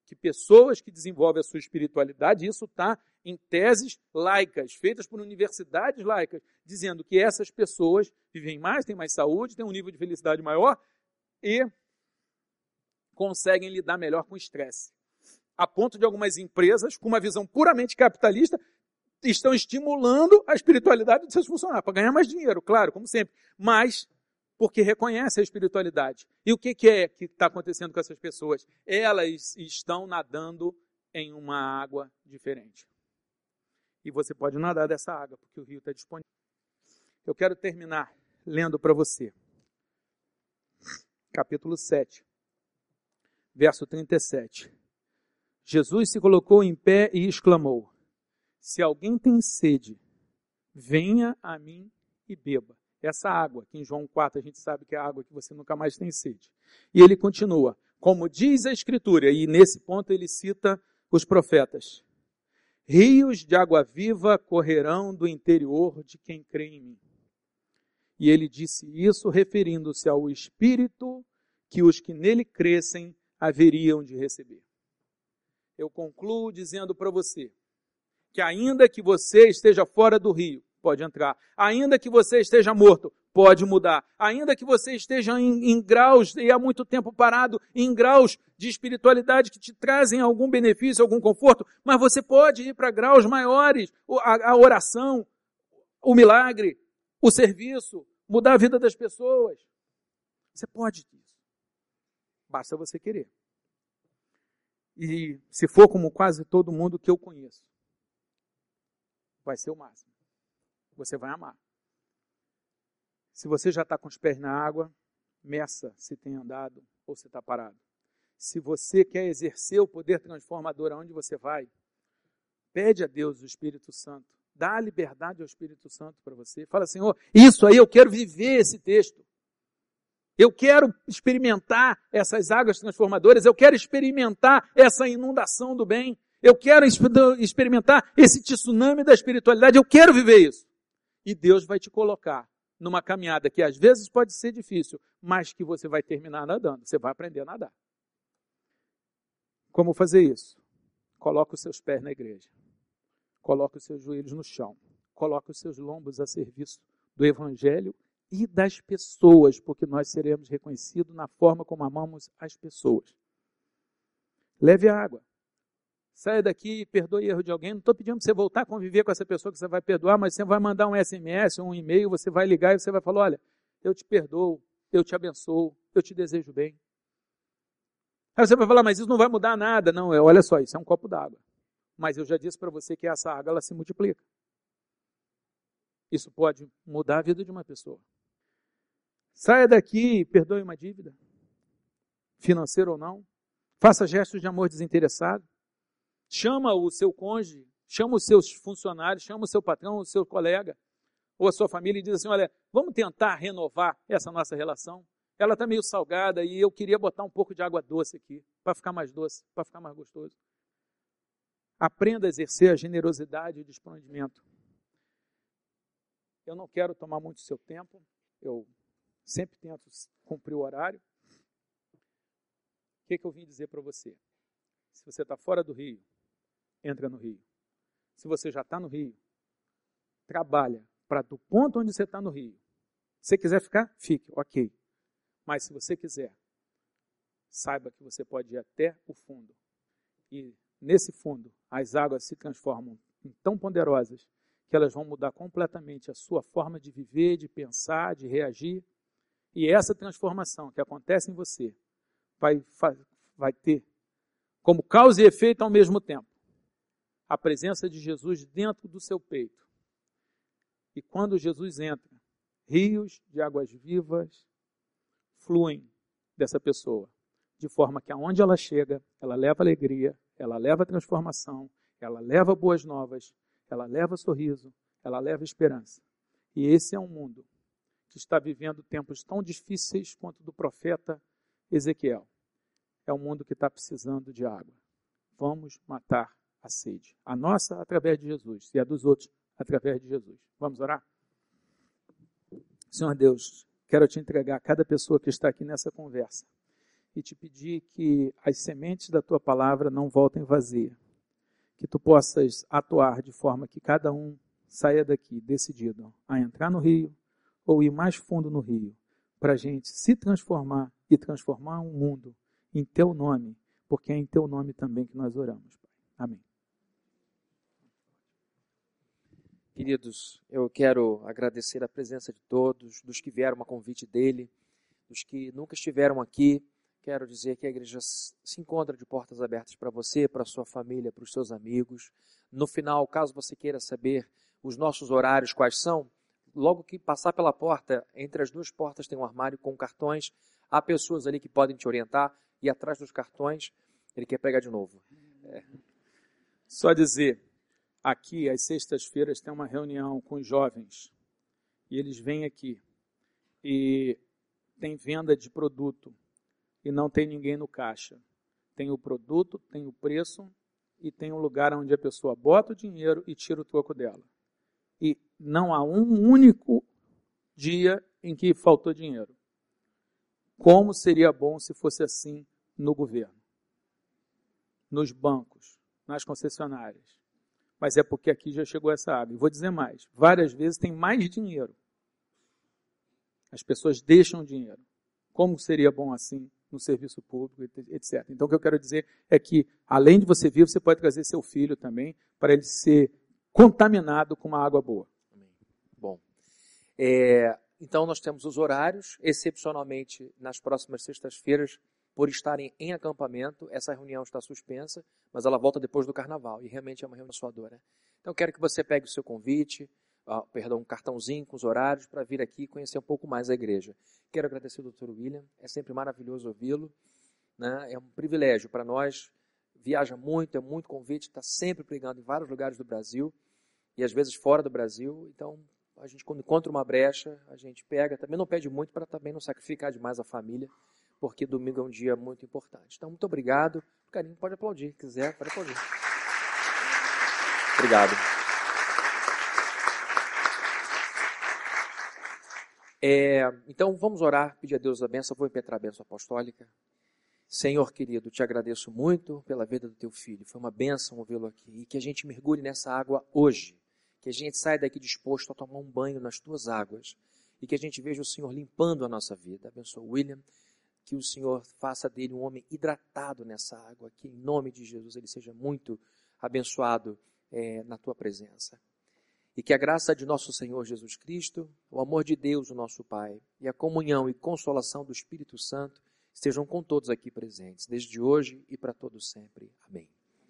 que pessoas que desenvolvem a sua espiritualidade, isso está em teses laicas, feitas por universidades laicas, dizendo que essas pessoas vivem mais, têm mais saúde, têm um nível de felicidade maior e conseguem lidar melhor com o estresse. A ponto de algumas empresas, com uma visão puramente capitalista, estão estimulando a espiritualidade de seus funcionários, para ganhar mais dinheiro, claro, como sempre. Mas porque reconhece a espiritualidade. E o que, que é que está acontecendo com essas pessoas? Elas estão nadando em uma água diferente. E você pode nadar dessa água, porque o rio está disponível. Eu quero terminar lendo para você. Capítulo 7, verso 37. Jesus se colocou em pé e exclamou: Se alguém tem sede, venha a mim e beba essa água, que em João 4 a gente sabe que é a água que você nunca mais tem sede. E ele continua, como diz a Escritura, e nesse ponto ele cita os profetas: Rios de água viva correrão do interior de quem crê em mim. E ele disse isso referindo-se ao Espírito que os que nele crescem haveriam de receber. Eu concluo dizendo para você que, ainda que você esteja fora do rio, pode entrar. Ainda que você esteja morto, pode mudar. Ainda que você esteja em, em, graus, e há muito tempo parado, em graus de espiritualidade que te trazem algum benefício, algum conforto, mas você pode ir para graus maiores, a, a oração, o milagre, o serviço, mudar a vida das pessoas. Você pode isso. Basta você querer. E se for como quase todo mundo que eu conheço, vai ser o máximo você vai amar. Se você já está com os pés na água, meça se tem andado ou se está parado. Se você quer exercer o poder transformador aonde você vai, pede a Deus o Espírito Santo. Dá a liberdade ao Espírito Santo para você. Fala, Senhor, isso aí eu quero viver esse texto. Eu quero experimentar essas águas transformadoras, eu quero experimentar essa inundação do bem, eu quero experimentar esse tsunami da espiritualidade, eu quero viver isso e Deus vai te colocar numa caminhada que às vezes pode ser difícil, mas que você vai terminar nadando, você vai aprender a nadar. Como fazer isso? Coloque os seus pés na igreja. Coloque os seus joelhos no chão. Coloque os seus lombos a serviço do evangelho e das pessoas, porque nós seremos reconhecidos na forma como amamos as pessoas. Leve a água. Saia daqui perdoe erro de alguém. Não estou pedindo para você voltar a conviver com essa pessoa que você vai perdoar, mas você vai mandar um SMS, um e-mail, você vai ligar e você vai falar: olha, eu te perdoo, eu te abençoo, eu te desejo bem. Aí você vai falar, mas isso não vai mudar nada. Não, é, olha só, isso é um copo d'água. Mas eu já disse para você que essa água ela se multiplica. Isso pode mudar a vida de uma pessoa. Saia daqui e perdoe uma dívida, financeira ou não. Faça gestos de amor desinteressado. Chama o seu cônjuge, chama os seus funcionários, chama o seu patrão, o seu colega, ou a sua família e diz assim: olha, vamos tentar renovar essa nossa relação. Ela está meio salgada e eu queria botar um pouco de água doce aqui, para ficar mais doce, para ficar mais gostoso. Aprenda a exercer a generosidade e o desprendimento. Eu não quero tomar muito seu tempo, eu sempre tento cumprir o horário. O que, que eu vim dizer para você? Se você está fora do Rio, entra no Rio. Se você já está no Rio, trabalha para do ponto onde você está no Rio. Se quiser ficar, fique, ok. Mas se você quiser, saiba que você pode ir até o fundo. E nesse fundo, as águas se transformam em tão poderosas que elas vão mudar completamente a sua forma de viver, de pensar, de reagir. E essa transformação que acontece em você vai, vai ter como causa e efeito ao mesmo tempo a presença de Jesus dentro do seu peito. E quando Jesus entra, rios de águas vivas fluem dessa pessoa, de forma que aonde ela chega, ela leva alegria, ela leva transformação, ela leva boas novas, ela leva sorriso, ela leva esperança. E esse é um mundo que está vivendo tempos tão difíceis quanto do profeta Ezequiel. É um mundo que está precisando de água. Vamos matar a sede. A nossa através de Jesus e a dos outros através de Jesus. Vamos orar? Senhor Deus, quero te entregar cada pessoa que está aqui nessa conversa e te pedir que as sementes da tua palavra não voltem vazias. Que tu possas atuar de forma que cada um saia daqui decidido a entrar no rio ou ir mais fundo no rio, para a gente se transformar e transformar um mundo em teu nome, porque é em teu nome também que nós oramos. Pai. Amém. Queridos, eu quero agradecer a presença de todos, dos que vieram a convite dele, dos que nunca estiveram aqui. Quero dizer que a igreja se encontra de portas abertas para você, para sua família, para os seus amigos. No final, caso você queira saber os nossos horários quais são, logo que passar pela porta, entre as duas portas tem um armário com cartões. Há pessoas ali que podem te orientar e atrás dos cartões ele quer pegar de novo. É. Só dizer, aqui às sextas-feiras tem uma reunião com os jovens e eles vêm aqui e tem venda de produto e não tem ninguém no caixa. Tem o produto, tem o preço e tem um lugar onde a pessoa bota o dinheiro e tira o troco dela. E não há um único dia em que faltou dinheiro. Como seria bom se fosse assim no governo, nos bancos, nas concessionárias mas é porque aqui já chegou essa água. E vou dizer mais: várias vezes tem mais dinheiro. As pessoas deixam dinheiro. Como seria bom assim no serviço público, etc. Então, o que eu quero dizer é que, além de você vir, você pode trazer seu filho também, para ele ser contaminado com uma água boa. Bom. É, então, nós temos os horários, excepcionalmente nas próximas sextas-feiras, por estarem em acampamento. Essa reunião está suspensa, mas ela volta depois do carnaval e realmente é uma reunião suadora. Então quero que você pegue o seu convite, perdão, um cartãozinho com os horários para vir aqui conhecer um pouco mais a igreja. Quero agradecer ao Dr. William, é sempre maravilhoso ouvi-lo, né? é um privilégio para nós. Viaja muito, é muito convite, está sempre pregando em vários lugares do Brasil e às vezes fora do Brasil. Então a gente quando encontra uma brecha, a gente pega, também não pede muito para também não sacrificar demais a família porque domingo é um dia muito importante. Então, muito obrigado. Carinho, pode aplaudir, se quiser, pode aplaudir. Obrigado. É, então, vamos orar, pedir a Deus a benção. Vou impetrar a benção apostólica. Senhor querido, te agradeço muito pela vida do teu filho. Foi uma bênção ouvi-lo aqui. E que a gente mergulhe nessa água hoje. Que a gente saia daqui disposto a tomar um banho nas tuas águas. E que a gente veja o Senhor limpando a nossa vida. Abençoa o William que o Senhor faça dele um homem hidratado nessa água, que em nome de Jesus ele seja muito abençoado é, na tua presença. E que a graça de nosso Senhor Jesus Cristo, o amor de Deus, o nosso Pai, e a comunhão e consolação do Espírito Santo estejam com todos aqui presentes, desde hoje e para todos sempre. Amém.